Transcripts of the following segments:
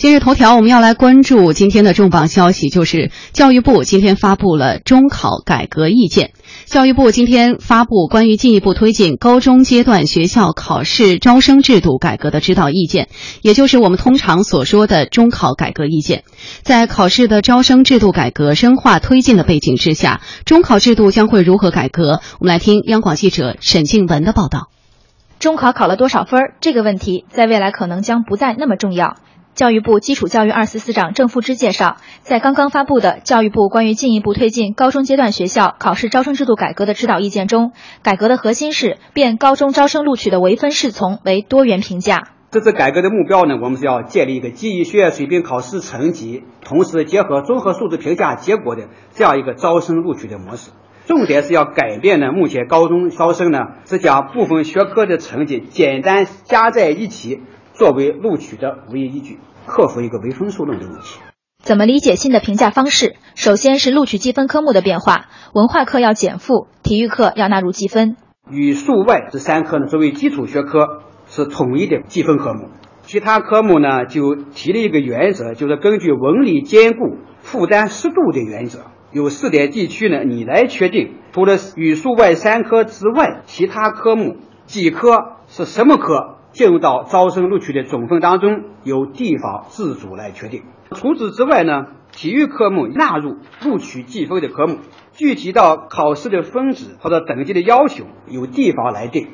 今日头条，我们要来关注今天的重磅消息，就是教育部今天发布了中考改革意见。教育部今天发布关于进一步推进高中阶段学校考试招生制度改革的指导意见，也就是我们通常所说的中考改革意见。在考试的招生制度改革深化推进的背景之下，中考制度将会如何改革？我们来听央广记者沈静文的报道。中考考了多少分儿？这个问题在未来可能将不再那么重要。教育部基础教育二司司长郑富芝介绍，在刚刚发布的《教育部关于进一步推进高中阶段学校考试招生制度改革的指导意见》中，改革的核心是变高中招生录取的唯分是从为多元评价。这次改革的目标呢，我们是要建立一个基于学业水平考试成绩，同时结合综合素质评价结果的这样一个招生录取的模式。重点是要改变呢，目前高中招生呢是将部分学科的成绩简单加在一起。作为录取的唯一依据，克服一个唯分数论的问题。怎么理解新的评价方式？首先是录取计分科目的变化，文化课要减负，体育课要纳入计分。语数外这三科呢，作为基础学科是统一的计分科目，其他科目呢就提了一个原则，就是根据文理兼顾、负担适度的原则，有试点地区呢你来确定。除了语数外三科之外，其他科目几科是什么科？进入到招生录取的总分当中，由地方自主来确定。除此之外呢，体育科目纳入录取计分的科目，具体到考试的分值或者等级的要求，由地方来定。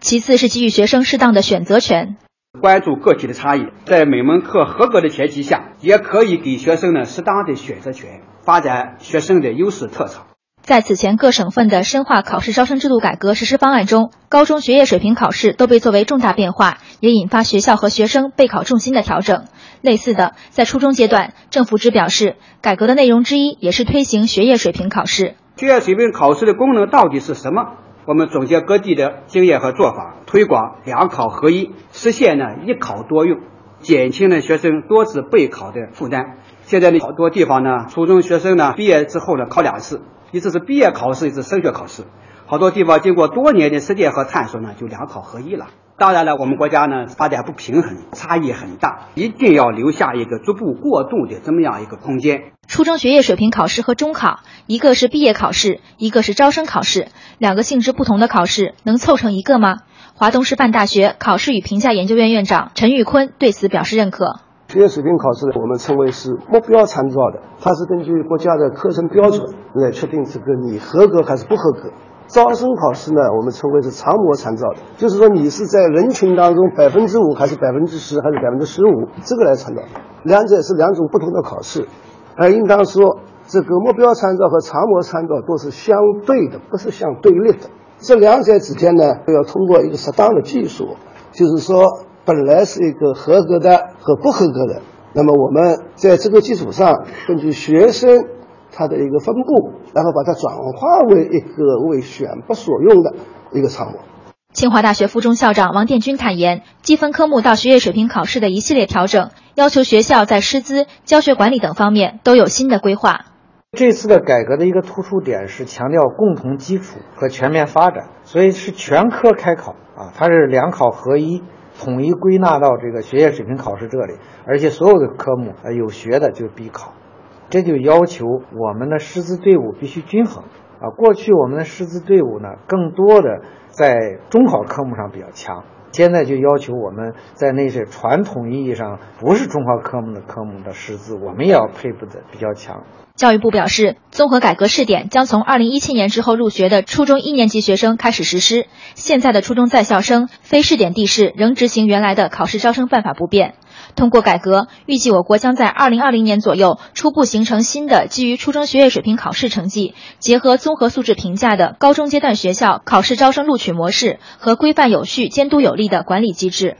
其次是给予学生适当的选择权，关注个体的差异，在每门课合格的前提下，也可以给学生呢适当的选择权，发展学生的优势特长。在此前各省份的深化考试招生制度改革实施方案中，高中学业水平考试都被作为重大变化，也引发学校和学生备考重心的调整。类似的，在初中阶段，政府只表示，改革的内容之一也是推行学业水平考试。学业水平考试的功能到底是什么？我们总结各地的经验和做法，推广两考合一，实现呢一考多用，减轻了学生多次备考的负担。现在呢，好多地方呢，初中学生呢毕业之后呢考两次。一次是毕业考试，一次升学考试。好多地方经过多年的实践和探索呢，就两考合一了。当然了，我们国家呢发展不平衡，差异很大，一定要留下一个逐步过渡的这么样一个空间。初中学业水平考试和中考，一个是毕业考试，一个是招生考试，两个性质不同的考试能凑成一个吗？华东师范大学考试与评价研究院院长陈玉坤对此表示认可。学业水平考试，我们称为是目标参照的，它是根据国家的课程标准来确定这个你合格还是不合格。招生考试呢，我们称为是常模参照的，就是说你是在人群当中百分之五还是百分之十还是百分之十五，这个来参照。两者是两种不同的考试，而应当说这个目标参照和常模参照都是相对的，不是相对立的。这两者之间呢，要通过一个适当的技术，就是说。本来是一个合格的和不合格的，那么我们在这个基础上，根据学生他的一个分布，然后把它转化为一个为选拔所用的一个场模。清华大学附中校长王殿军坦言，积分科目到学业水平考试的一系列调整，要求学校在师资、教学管理等方面都有新的规划。这次的改革的一个突出点是强调共同基础和全面发展，所以是全科开考啊，它是两考合一。统一归纳到这个学业水平考试这里，而且所有的科目呃有学的就必考，这就要求我们的师资队伍必须均衡啊。过去我们的师资队伍呢，更多的在中考科目上比较强，现在就要求我们在那些传统意义上不是中华科目的科目的师资，我们也要配备的比较强。教育部表示，综合改革试点将从二零一七年之后入学的初中一年级学生开始实施。现在的初中在校生非试点地市仍执行原来的考试招生办法不变。通过改革，预计我国将在二零二零年左右初步形成新的基于初中学业水平考试成绩，结合综合素质评价的高中阶段学校考试招生录取模式和规范有序、监督有力的管理机制。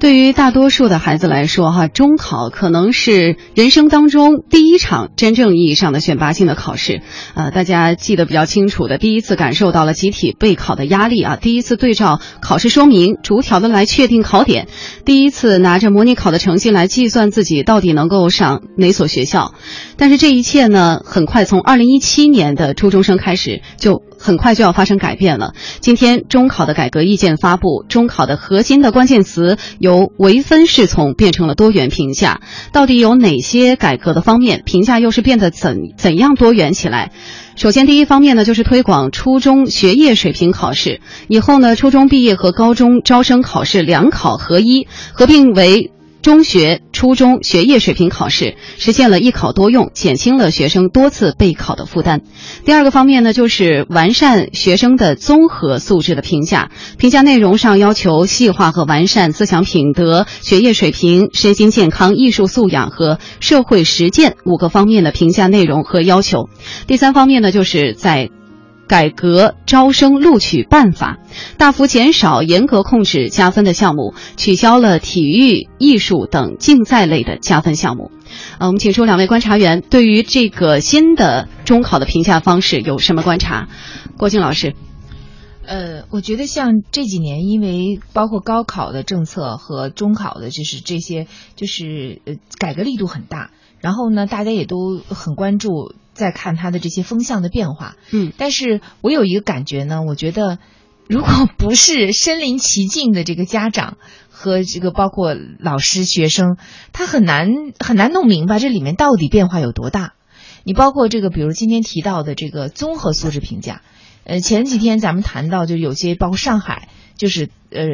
对于大多数的孩子来说，哈，中考可能是人生当中第一场真正意义上的选拔性的考试。呃，大家记得比较清楚的，第一次感受到了集体备考的压力啊，第一次对照考试说明，逐条的来确定考点，第一次拿着模拟考的成绩来计算自己到底能够上哪所学校。但是这一切呢，很快从二零一七年的初中生开始就。很快就要发生改变了。今天中考的改革意见发布，中考的核心的关键词有由唯分是从变成了多元评价。到底有哪些改革的方面？评价又是变得怎怎样多元起来？首先，第一方面呢，就是推广初中学业水平考试。以后呢，初中毕业和高中招生考试两考合一，合并为。中学、初中学业水平考试实现了一考多用，减轻了学生多次备考的负担。第二个方面呢，就是完善学生的综合素质的评价。评价内容上要求细化和完善思想品德、学业水平、身心健康、艺术素养和社会实践五个方面的评价内容和要求。第三方面呢，就是在。改革招生录取办法，大幅减少严格控制加分的项目，取消了体育、艺术等竞赛类的加分项目。呃，我们请出两位观察员，对于这个新的中考的评价方式有什么观察？郭靖老师，呃，我觉得像这几年，因为包括高考的政策和中考的，就是这些，就是呃改革力度很大，然后呢，大家也都很关注。在看他的这些风向的变化，嗯，但是我有一个感觉呢，我觉得如果不是身临其境的这个家长和这个包括老师学生，他很难很难弄明白这里面到底变化有多大。你包括这个，比如今天提到的这个综合素质评价，呃，前几天咱们谈到就有些包括上海，就是呃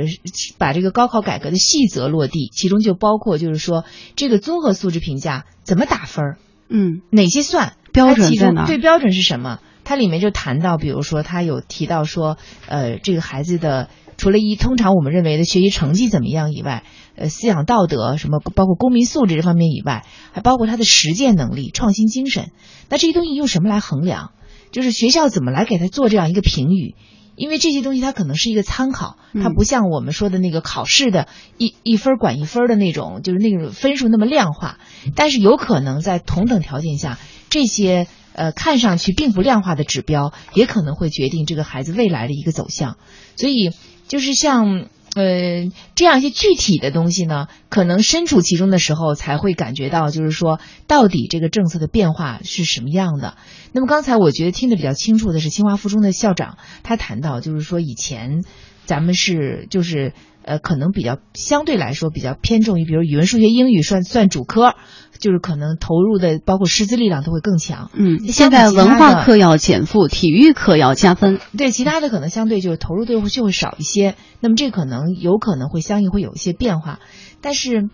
把这个高考改革的细则落地，其中就包括就是说这个综合素质评价怎么打分儿，嗯，哪些算。标准在哪？对，标准是什么？它里面就谈到，比如说，他有提到说，呃，这个孩子的除了一通常我们认为的学习成绩怎么样以外，呃，思想道德什么，包括公民素质这方面以外，还包括他的实践能力、创新精神。那这些东西用什么来衡量？就是学校怎么来给他做这样一个评语？因为这些东西它可能是一个参考，它不像我们说的那个考试的一一分管一分的那种，就是那种分数那么量化。但是有可能在同等条件下。这些呃看上去并不量化的指标，也可能会决定这个孩子未来的一个走向。所以，就是像呃这样一些具体的东西呢，可能身处其中的时候才会感觉到，就是说到底这个政策的变化是什么样的。那么刚才我觉得听得比较清楚的是清华附中的校长，他谈到就是说以前咱们是就是。呃，可能比较相对来说比较偏重于，比如语文、数学、英语算算主科，就是可能投入的包括师资力量都会更强。嗯，现在文化课要减负，体育课要加分。对，其他的可能相对就是投入就会就会少一些。那么这可能有可能会相应会有一些变化，但是，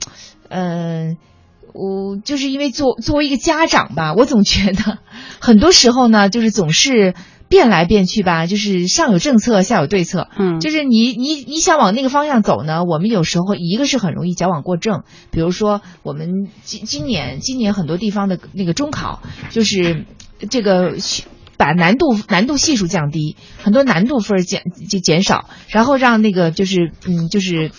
呃，我就是因为作作为一个家长吧，我总觉得很多时候呢，就是总是。变来变去吧，就是上有政策，下有对策。嗯，就是你你你想往那个方向走呢，我们有时候一个是很容易矫枉过正。比如说，我们今今年今年很多地方的那个中考，就是这个把难度难度系数降低，很多难度分减就减少，然后让那个就是嗯就是，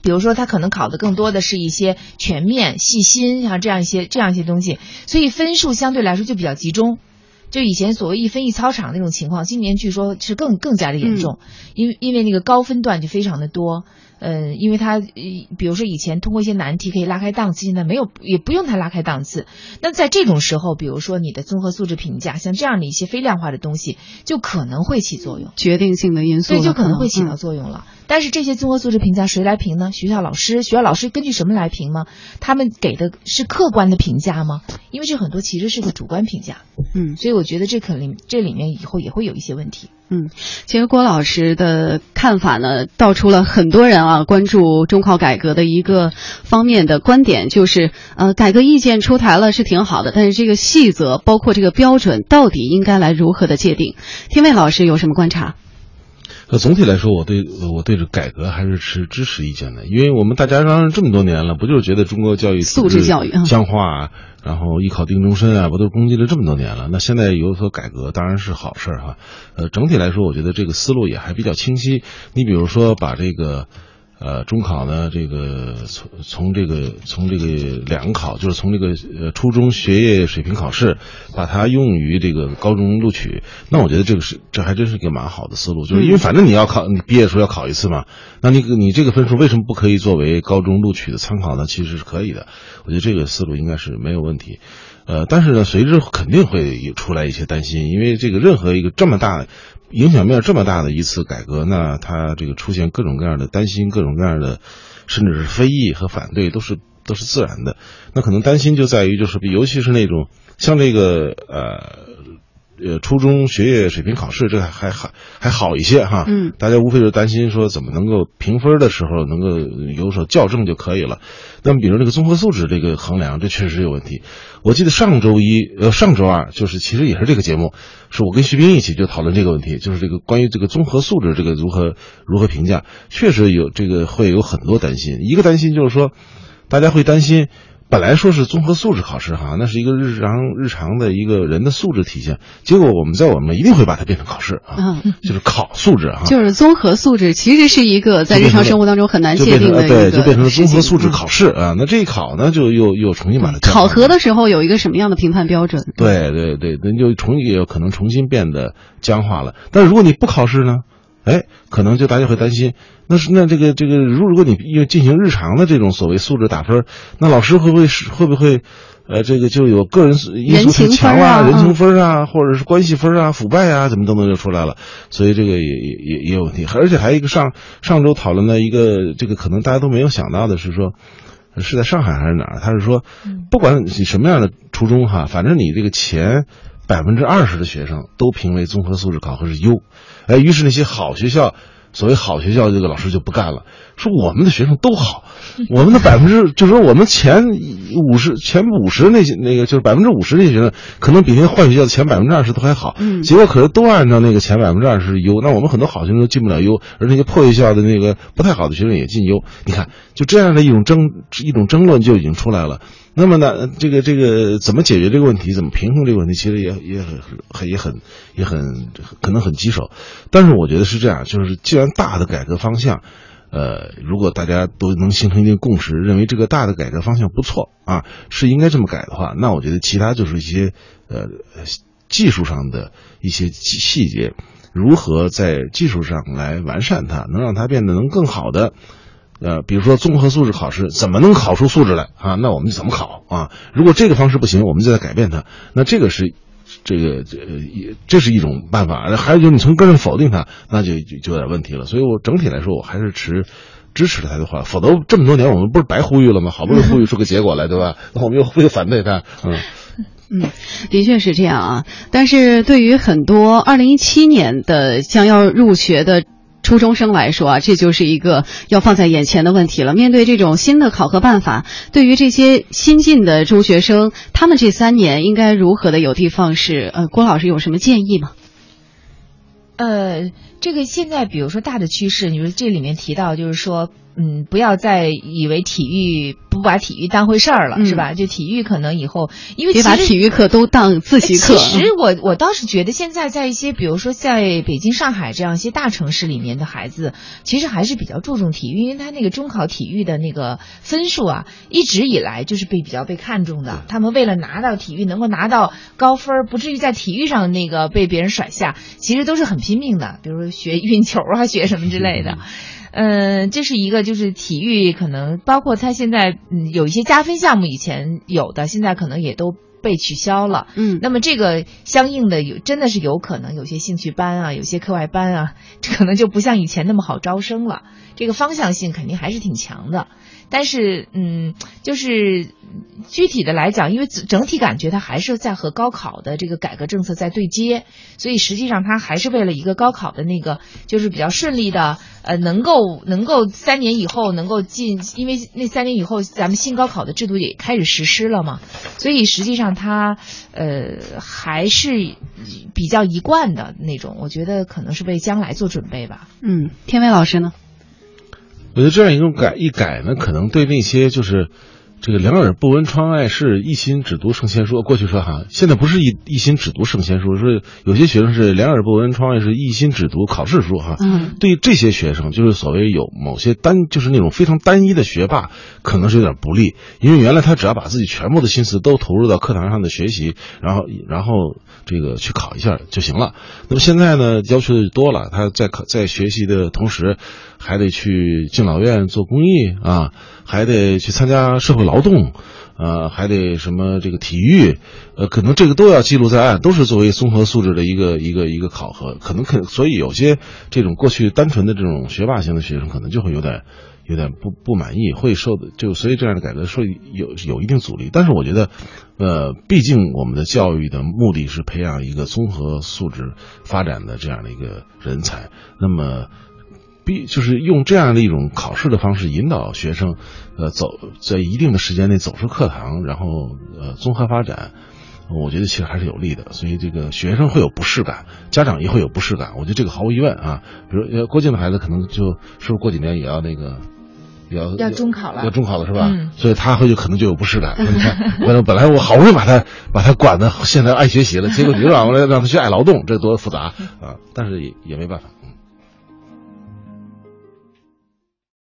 比如说他可能考的更多的是一些全面、细心，像这样一些这样一些东西，所以分数相对来说就比较集中。就以前所谓一分一操场那种情况，今年据说是更更加的严重，因为因为那个高分段就非常的多。嗯，因为他，比如说以前通过一些难题可以拉开档次，现在没有，也不用他拉开档次。那在这种时候，比如说你的综合素质评价，像这样的一些非量化的东西，就可能会起作用，决定性的因素，对，就可能会起到作用了。但是这些综合素质评价谁来评呢？学校老师，学校老师根据什么来评吗？他们给的是客观的评价吗？因为这很多其实是个主观评价。嗯，所以我觉得这肯定这里面以后也会有一些问题。嗯，其实郭老师的看法呢，道出了很多人啊关注中考改革的一个方面的观点，就是呃，改革意见出台了是挺好的，但是这个细则包括这个标准到底应该来如何的界定？天卫老师有什么观察？那总体来说，我对我对这改革还是持支持意见的，因为我们大家嚷嚷这么多年了，不就是觉得中国教育素质教育僵化，然后一考定终身啊，不都攻击了这么多年了？那现在有所改革，当然是好事哈。呃，整体来说，我觉得这个思路也还比较清晰。你比如说，把这个。呃，中考呢，这个从从这个从这个两考，就是从这个呃初中学业水平考试，把它用于这个高中录取，那我觉得这个是这还真是一个蛮好的思路，就是因为反正你要考，你毕业的时候要考一次嘛，那你你这个分数为什么不可以作为高中录取的参考呢？其实是可以的，我觉得这个思路应该是没有问题。呃，但是呢，随之肯定会出来一些担心，因为这个任何一个这么大影响面这么大的一次改革，那它这个出现各种各样的担心，各种各样的甚至是非议和反对，都是都是自然的。那可能担心就在于，就是尤其是那种像这个呃。呃，初中学业水平考试这还还还好一些哈，嗯，大家无非就担心说怎么能够评分的时候能够有所校正就可以了。那么，比如这个综合素质这个衡量，这确实有问题。我记得上周一呃上周二就是其实也是这个节目，是我跟徐斌一起就讨论这个问题，就是这个关于这个综合素质这个如何如何评价，确实有这个会有很多担心。一个担心就是说，大家会担心。本来说是综合素质考试哈，那是一个日常日常的一个人的素质体现。结果我们在我们一定会把它变成考试啊，就是考素质啊。就是综合素质其实是一个在日常生活当中很难界定的一个，对，就变成了综合素质考试啊。那这一考呢，就又又重新把它考核的时候有一个什么样的评判标准？对对对，那就重也有可能重新变得僵化了。但如果你不考试呢？哎，可能就大家会担心，那是那这个这个，如如果你要进行日常的这种所谓素质打分，那老师会不会是会不会，呃，这个就有个人因素很强啊，人情分啊，或者是关系分啊，腐败啊，怎么等等就出来了，所以这个也也也也有问题。而且还有一个上上周讨论的一个这个可能大家都没有想到的是说，是在上海还是哪儿？他是说，不管你什么样的初衷哈，反正你这个前百分之二十的学生都评为综合素质考核是优。哎，于是那些好学校，所谓好学校，这个老师就不干了，说我们的学生都好，我们的百分之，就是说我们前五十、前五十那些那个，就是百分之五十那些学生，可能比那些坏学校的前百分之二十都还好。嗯，结果可是都按照那个前百分之二十优，那我们很多好学生都进不了优，而那些破学校的那个不太好的学生也进优。你看，就这样的一种争一种争论就已经出来了。那么呢，这个这个怎么解决这个问题？怎么平衡这个问题？其实也也很很也很也很可能很棘手。但是我觉得是这样，就是既然大的改革方向，呃，如果大家都能形成一定共识，认为这个大的改革方向不错啊，是应该这么改的话，那我觉得其他就是一些呃技术上的一些细节，如何在技术上来完善它，能让它变得能更好的。呃，比如说综合素质考试怎么能考出素质来啊？那我们就怎么考啊？如果这个方式不行，我们就在改变它。那这个是，这个这也这是一种办法。还有就是你从根上否定它，那就就就有点问题了。所以我整体来说，我还是持支持他的话。否则这么多年我们不是白呼吁了吗？好不容易呼吁出个结果来，对吧？那我们又又反对他，嗯嗯，的确是这样啊。但是对于很多二零一七年的将要入学的。初中生来说啊，这就是一个要放在眼前的问题了。面对这种新的考核办法，对于这些新进的中学生，他们这三年应该如何的有的放矢？呃，郭老师有什么建议吗？呃，这个现在比如说大的趋势，你说这里面提到就是说。嗯，不要再以为体育不把体育当回事儿了，是吧？就体育可能以后，因为别把体育课都当自习课。其实我我倒是觉得，现在在一些比如说在北京、上海这样一些大城市里面的孩子，其实还是比较注重体育，因为他那个中考体育的那个分数啊，一直以来就是被比较被看重的。他们为了拿到体育能够拿到高分，不至于在体育上那个被别人甩下，其实都是很拼命的，比如说学运球啊，学什么之类的。嗯，这是一个，就是体育可能包括他现在嗯有一些加分项目，以前有的，现在可能也都被取消了。嗯，那么这个相应的有真的是有可能有些兴趣班啊，有些课外班啊，这可能就不像以前那么好招生了。这个方向性肯定还是挺强的，但是嗯，就是具体的来讲，因为整体感觉它还是在和高考的这个改革政策在对接，所以实际上它还是为了一个高考的那个就是比较顺利的。呃，能够能够三年以后能够进，因为那三年以后咱们新高考的制度也开始实施了嘛，所以实际上它呃还是比较一贯的那种，我觉得可能是为将来做准备吧。嗯，天威老师呢？我觉得这样一种改一改呢，可能对那些就是。这个两耳不闻窗外事，一心只读圣贤书。过去说哈，现在不是一一心只读圣贤书，说有些学生是两耳不闻窗外事，一心只读考试书哈。嗯，对这些学生，就是所谓有某些单，就是那种非常单一的学霸，可能是有点不利，因为原来他只要把自己全部的心思都投入到课堂上的学习，然后然后这个去考一下就行了。那么现在呢，要求的多了，他在考在学习的同时，还得去敬老院做公益啊，还得去参加社会劳。动，呃，还得什么这个体育，呃，可能这个都要记录在案，都是作为综合素质的一个一个一个考核。可能可所以有些这种过去单纯的这种学霸型的学生，可能就会有点。有点不不满意，会受的就所以这样的改革说有有一定阻力，但是我觉得，呃，毕竟我们的教育的目的是培养一个综合素质发展的这样的一个人才，那么必就是用这样的一种考试的方式引导学生，呃，走在一定的时间内走出课堂，然后呃综合发展，我觉得其实还是有利的。所以这个学生会有不适感，家长也会有不适感，我觉得这个毫无疑问啊。比如郭靖的孩子可能就是不是过几年也要那个。要要中考了，要中考了是吧？所以他会就可能就有不适感。你看，本本来我好不容易把他把他管的，现在爱学习了，结果你又让我让他去爱劳动，这多复杂啊！但是也也没办法，嗯。